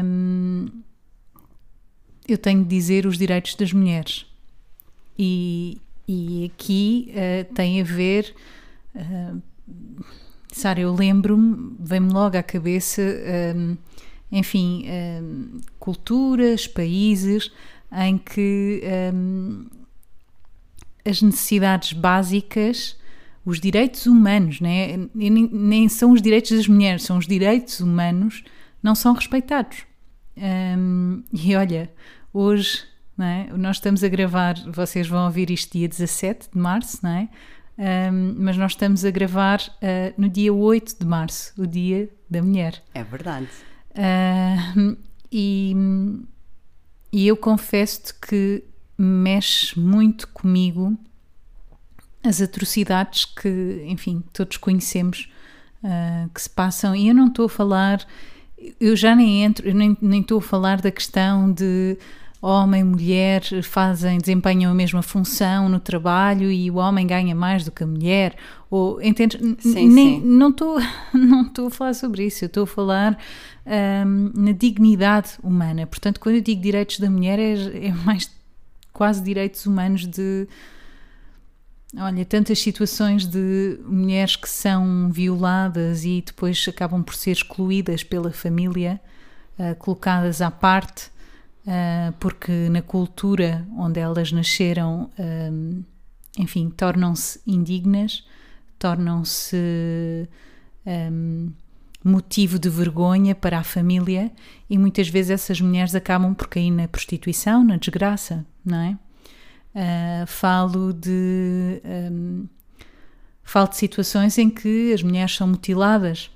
hum, eu tenho de dizer os direitos das mulheres. E, e aqui uh, tem a ver. Uh, Sara, eu lembro-me, vem-me logo à cabeça, um, enfim, um, culturas, países em que um, as necessidades básicas, os direitos humanos, né? nem, nem são os direitos das mulheres, são os direitos humanos, não são respeitados. Um, e olha, hoje é? nós estamos a gravar, vocês vão ouvir isto dia 17 de março, não é? Um, mas nós estamos a gravar uh, no dia 8 de março, o Dia da Mulher. É verdade. Uh, e, e eu confesso-te que mexe muito comigo as atrocidades que, enfim, todos conhecemos uh, que se passam. E eu não estou a falar, eu já nem entro, eu nem, estou a falar da questão de homem e mulher fazem, desempenham a mesma função no trabalho e o homem ganha mais do que a mulher. Ou, entendes? Sim, Nem, sim. Não estou não estou a falar sobre isso, eu estou a falar hum, na dignidade humana. Portanto, quando eu digo direitos da mulher, é, é mais quase direitos humanos de. Olha, tantas situações de mulheres que são violadas e depois acabam por ser excluídas pela família, uh, colocadas à parte, uh, porque na cultura onde elas nasceram, um, enfim, tornam-se indignas, tornam-se um, motivo de vergonha para a família e muitas vezes essas mulheres acabam por cair na prostituição, na desgraça, não é? Uh, falo de um, falo de situações em que as mulheres são mutiladas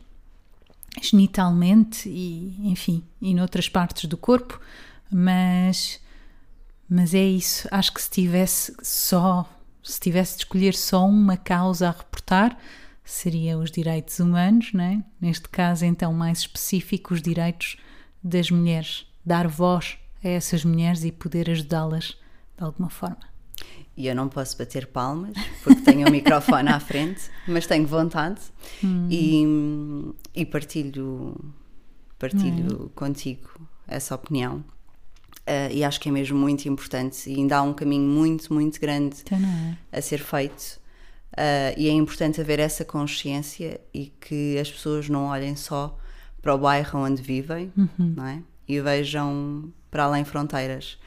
genitalmente e enfim e noutras partes do corpo mas mas é isso. Acho que se tivesse só se tivesse de escolher só uma causa a reportar seria os direitos humanos não é? neste caso então mais específico os direitos das mulheres. Dar voz a essas mulheres e poder ajudá-las de alguma forma E eu não posso bater palmas porque tenho o microfone à frente, mas tenho vontade Hum. e, e partilho, partilho Hum. contigo essa opinião. Uh, e acho que é mesmo muito importante e ainda há um caminho muito, muito grande então é a ser feito. Uh, e é importante haver essa consciência e que as pessoas não olhem só para o bairro onde vivem, Uhum. não é? E vejam para além fronteiras.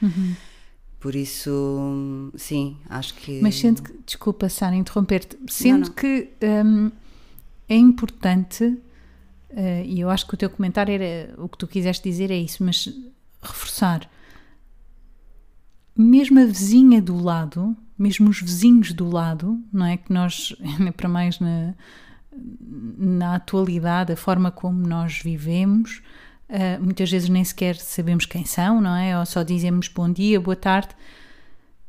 Por isso, sim, acho que. Mas sendo que, desculpa, Sara, interromper-te, sendo não. que hum, é importante, eh, e eu acho que o teu comentário era o que tu quiseste dizer, é isso, mas reforçar, mesmo a vizinha do lado, mesmo os vizinhos do lado, não é? Que nós, ainda para mais na, na atualidade, a forma como nós vivemos, eh, muitas vezes nem sequer sabemos quem são, não é? Ou só dizemos bom dia, boa tarde.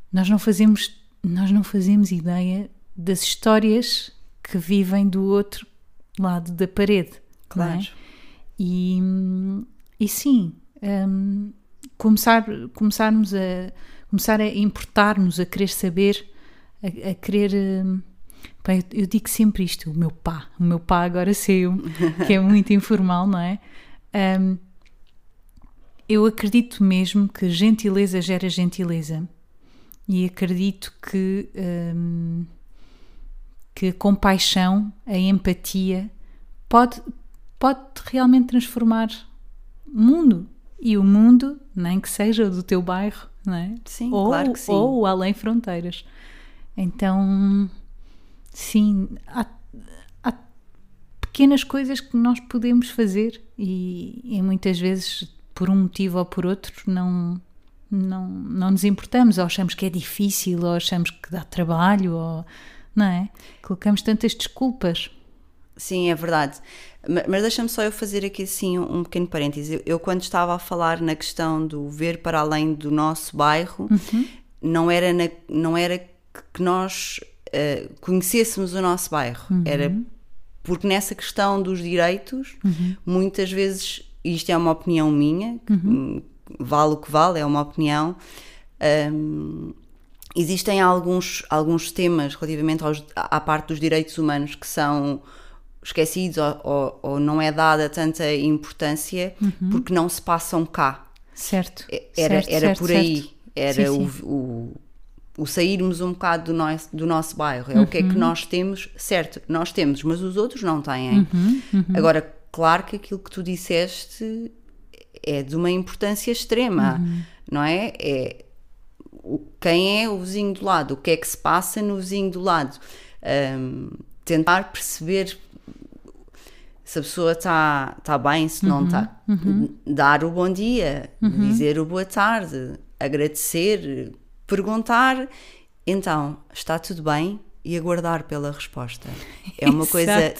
Nós não fazemos, nós não fazemos ideia das histórias que vivem do outro lado da parede. é? Claro. E, e sim, hum, começar, começarmos a começar a importar-nos, a querer saber, a, a querer. eu, eu digo sempre isto, o meu pá, o meu pá agora saiu, que é muito informal, não é? Hum, eu acredito mesmo que gentileza gera gentileza e acredito que, hum, que a compaixão, a empatia pode, pode realmente transformar o mundo. E o mundo, nem que seja do teu bairro, não é? Sim, ou, claro que sim. Ou além fronteiras. Então, sim, há pequenas coisas que nós podemos fazer e, e muitas vezes, por um motivo ou por outro, não, não, não nos importamos, ou achamos que é difícil, ou achamos que dá trabalho, ou, não é? Colocamos tantas desculpas. Sim, é verdade. Ma- Mas deixa-me só eu fazer aqui assim um pequeno parêntese. Eu, eu, quando estava a falar na questão do ver para além do nosso bairro, não era, na- não era que nós eh, conhecêssemos o nosso bairro, era porque nessa questão dos direitos, muitas vezes, isto é uma opinião minha, que, hum, vale o que vale, é uma opinião. hum, existem alguns, alguns temas relativamente aos, à parte dos direitos humanos que são esquecidos ou, ou- ou não é dada tanta importância porque não se passam cá. Certo. Era, certo, era certo, por aí. certo. Era Sim, o, sim. o, o sairmos um bocado do nosso, do nosso bairro. É o que é Uhum. que nós temos, certo, nós temos, mas os outros não têm. Uhum, Agora, claro que aquilo que tu disseste é de uma importância extrema, Uhum. não é? É quem é o vizinho do lado, o que é que se passa no vizinho do lado. Hum, tentar perceber se a pessoa está tá bem, se não está. Dar o bom dia, dizer o boa tarde, agradecer, perguntar. Então, está tudo bem? E aguardar pela resposta. É uma coisa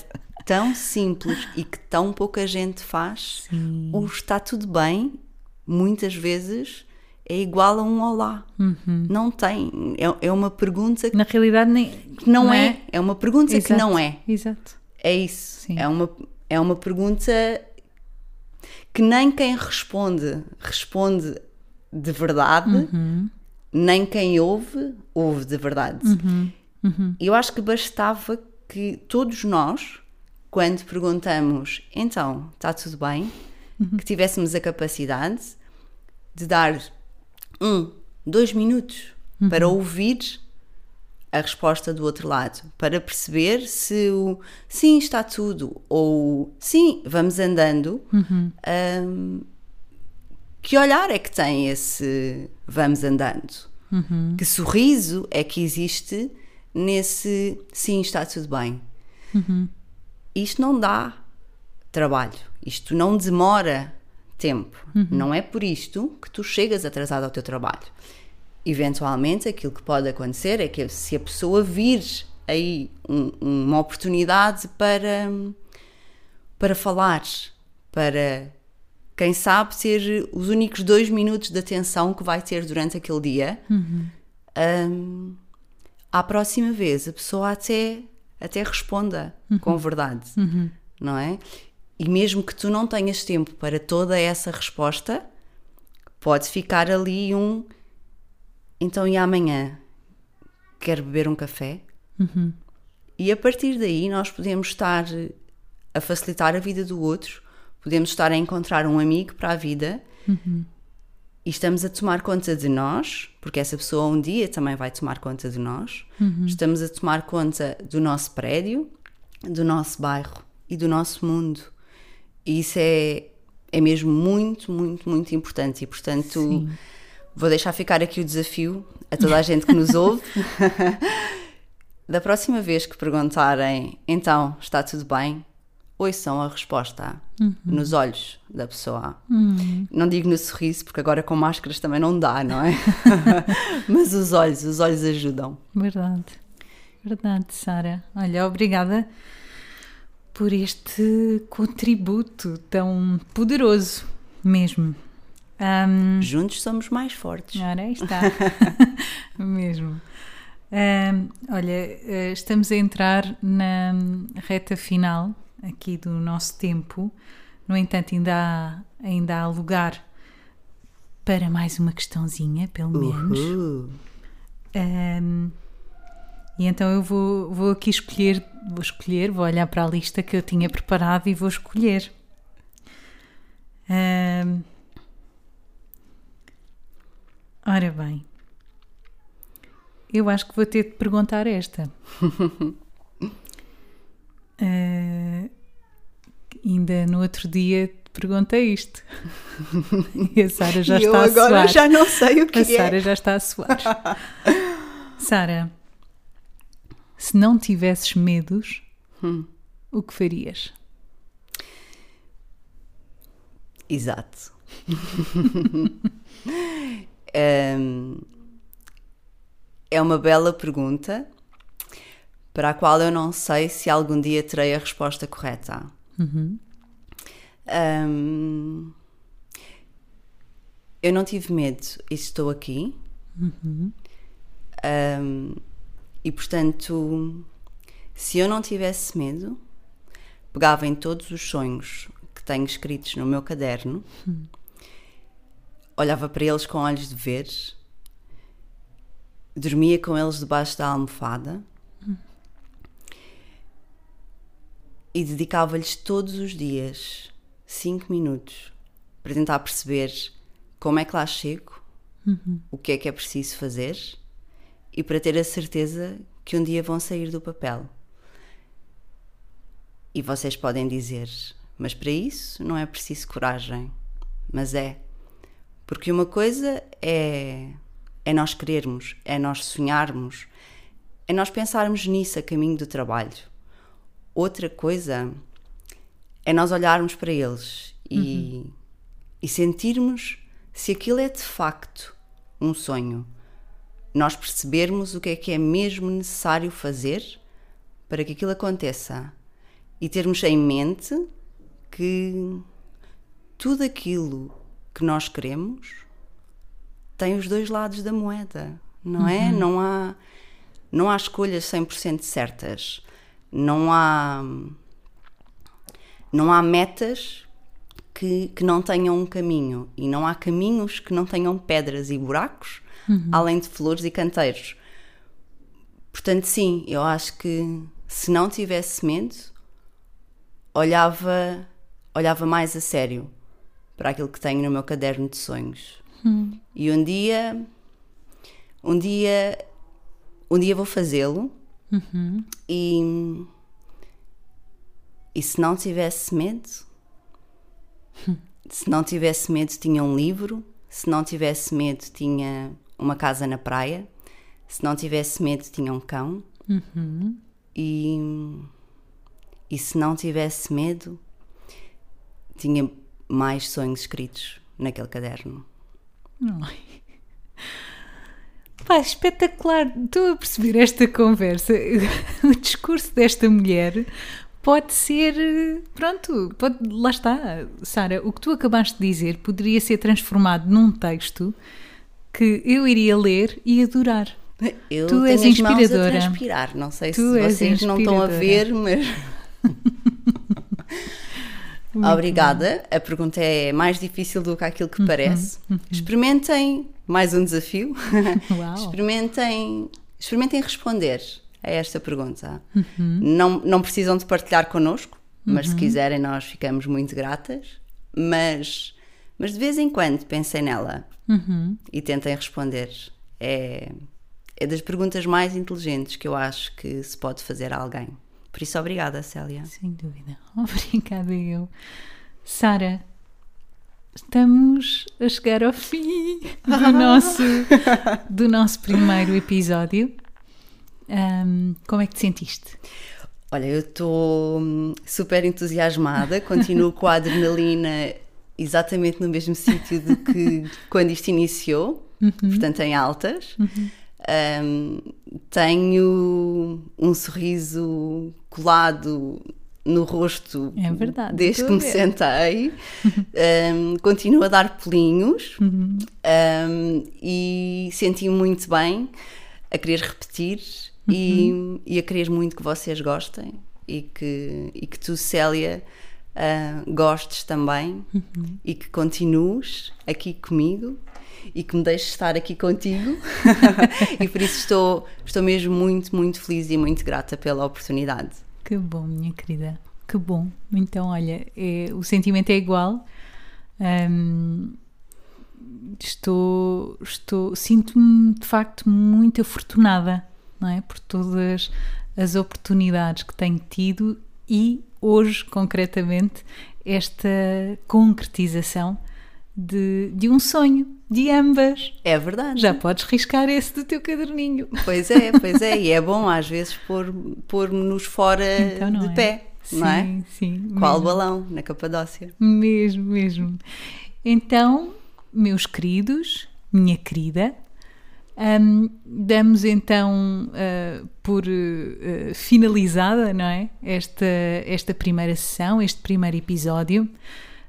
tão simples e que tão pouca gente faz. O está tudo bem, muitas vezes, é igual a um olá. Não tem. É, é uma pergunta que Na realidade, nem, não, é. é. uma pergunta que Exato, não é. Exato. É isso. Sim. É uma, é uma pergunta que nem quem responde responde de verdade, Uhum. Nem quem ouve ouve de verdade. Uhum. Eu acho que bastava que todos nós, quando perguntamos então, está tudo bem, Uhum. que tivéssemos a capacidade de dar um, dois minutos Uhum. para ouvir a resposta do outro lado, para perceber se o sim, está tudo, ou sim, vamos andando. hum, que olhar é que tem esse vamos andando? Que sorriso é que existe nesse sim, está tudo bem? Isto não dá trabalho, isto não demora tempo. Não é por isto que tu chegas atrasado ao teu trabalho. Eventualmente, aquilo que pode acontecer é que se a pessoa vir aí um- uma oportunidade para, para falar, para quem sabe ser os únicos dois minutos de atenção que vai ter durante aquele dia, hum, à próxima vez a pessoa até, até responda com verdade, não é? E mesmo que tu não tenhas tempo para toda essa resposta, pode ficar ali um. Então, e amanhã? Quer beber um café? E a partir daí nós podemos estar a facilitar a vida do outro, podemos estar a encontrar um amigo para a vida e estamos a tomar conta de nós, porque essa pessoa um dia também vai tomar conta de nós. Estamos a tomar conta do nosso prédio, do nosso bairro e do nosso mundo. E isso é, é mesmo muito, muito, muito importante. E portanto, Sim. vou deixar ficar aqui o desafio a toda a gente que nos ouve. da próxima vez que perguntarem, então, está tudo bem? Ouçam a resposta nos olhos da pessoa. Não digo no sorriso, porque agora com máscaras também não dá, não é? Mas os olhos, os olhos ajudam. Verdade. Verdade, Sara. Olha, obrigada por este contributo tão poderoso mesmo. Ahm, Juntos somos mais fortes. Ora, está. Mesmo. Ahm, olha, eh, estamos a entrar na reta final aqui do nosso tempo. No entanto, ainda há, ainda há lugar para mais uma questãozinha, pelo menos. Ahm, e então eu vou, vou aqui escolher, vou escolher, vou olhar para a lista que eu tinha preparado e vou escolher. Ahm, ora bem, eu acho que vou ter de perguntar esta. Ah, ainda no outro dia perguntei isto. E a Sara já e está eu a agora suar. já não sei o que A é. Sara já está a suar. Sara, se não tivesses medos, Hum. o que farias? Exato. É uma bela pergunta para a qual eu não sei se algum dia terei a resposta correta. Hum, eu não tive medo e estou aqui. Hum, e portanto, se eu não tivesse medo, pegava em todos os sonhos que tenho escritos no meu caderno, olhava para eles com olhos de ver, dormia com eles debaixo da almofada e dedicava-lhes todos os dias cinco minutos para tentar perceber como é que lá chego, o que é que é preciso fazer e para ter a certeza que um dia vão sair do papel. E vocês podem dizer, mas para isso não é preciso coragem. Mas é. Porque uma coisa é, é nós querermos, é nós sonharmos, é nós pensarmos nisso a caminho do trabalho. Outra coisa é nós olharmos para eles e, e sentirmos se aquilo é de facto um sonho. Nós percebermos o que é que é mesmo necessário fazer para que aquilo aconteça e termos em mente que tudo aquilo que nós queremos tem os dois lados da moeda, não é? Não há não há escolhas 100% certas. Não há não há metas que, que não tenham um caminho e não há caminhos que não tenham pedras e buracos, além de flores e canteiros. Portanto, sim, eu acho que se não tivesse medo, olhava, olhava mais a sério para aquilo que tenho no meu caderno de sonhos. E um dia, um dia, um dia vou fazê-lo e, e se não tivesse medo, se não tivesse medo, tinha um livro, se não tivesse medo, tinha uma casa na praia, se não tivesse medo, tinha um cão. E, e se não tivesse medo, tinha mais sonhos escritos naquele caderno. Ai. Pá, espetacular. Estou a perceber esta conversa. O discurso desta mulher pode ser. Pronto, pode, lá está. Sara, o que tu acabaste de dizer poderia ser transformado num texto que eu iria ler e adorar. Eu Tu és inspiradora. a transpirar. Não sei Tu se vocês não estão a ver, mas. Obrigada. A pergunta é mais difícil do que aquilo que Uhum, parece. Experimentem mais um desafio. Uau. experimentem, experimentem responder a esta pergunta. Uhum. Não, não precisam de partilhar connosco, mas se quiserem, nós ficamos muito gratas. Mas, mas de vez em quando pensem nela Uhum. e tentem responder. É, é das perguntas mais inteligentes que eu acho que se pode fazer a alguém. Por isso, obrigada, Célia. Sem dúvida. Obrigada, eu. Sara, estamos a chegar ao fim do nosso, do nosso primeiro episódio. Ahm, como é que te sentiste? Olha, eu estou hum, super entusiasmada, continuo com a adrenalina exatamente no mesmo sítio do que quando isto iniciou, portanto em altas. Hum, tenho um sorriso colado no rosto É verdade, desde que me sentei. Hum, continuo a dar pelinhos hum, e senti muito bem a querer repetir e, e a querer muito que vocês gostem e que, e que tu, Célia, ah, gostes também e que continues aqui comigo e que me deixes estar aqui contigo e por isso estou, estou mesmo muito, muito feliz e muito grata pela oportunidade. Que bom, minha querida. Que bom. Então, olha, é- o sentimento é igual. Ahm, estou, estou, sinto-me de facto muito afortunada, não é? Por todas as oportunidades que tenho tido e hoje, concretamente, esta concretização de, de um sonho, de ambas. É verdade. Já podes riscar esse do teu caderninho. Pois é, pois é. E é bom às vezes pôr-nos pôr fora Então não de é? pé, Sim, não é? sim. Qual mesmo. balão na Capadócia? Mesmo, mesmo. Então, meus queridos, minha querida, hum, damos então uh, por uh, finalizada, não é? Esta, esta primeira sessão, este primeiro episódio.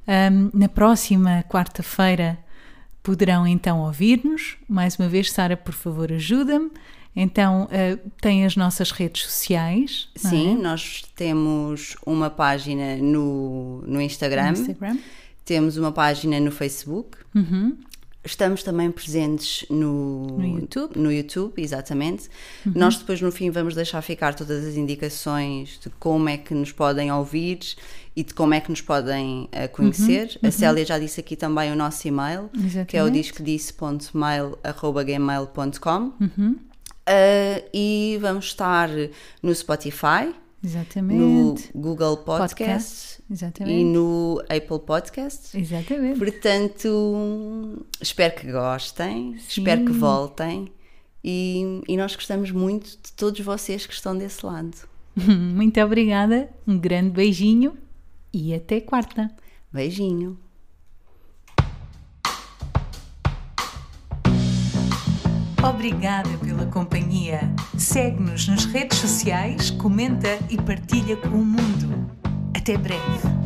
Um, na próxima quarta-feira poderão então ouvir-nos. Mais uma vez, Sara, por favor, ajuda-me. Então, uh, tem as nossas redes sociais. Sim, é? nós temos uma página no, no Instagram, Instagram. temos uma página no Facebook. Uhum. Estamos também presentes no, No YouTube. Uhum. no YouTube, exatamente. Nós depois no fim vamos deixar ficar todas as indicações de como é que nos podem ouvir e de como é que nos podem uh, conhecer. A Célia já disse aqui também o nosso e-mail, que é o Uhum. Exatamente. discodisse.mail.gmail.com Uhum. Uh, e vamos estar no Spotify, no Exatamente. Google Podcast. Podcast Exatamente. e no Apple Podcast. Exatamente. Portanto, espero que gostem, espero que voltem e, e nós gostamos muito de todos vocês que estão desse lado. Muito obrigada, um grande beijinho e até quarta. Beijinho. Obrigada pela companhia. Segue-nos nas redes sociais, comenta e partilha com o mundo. Até breve.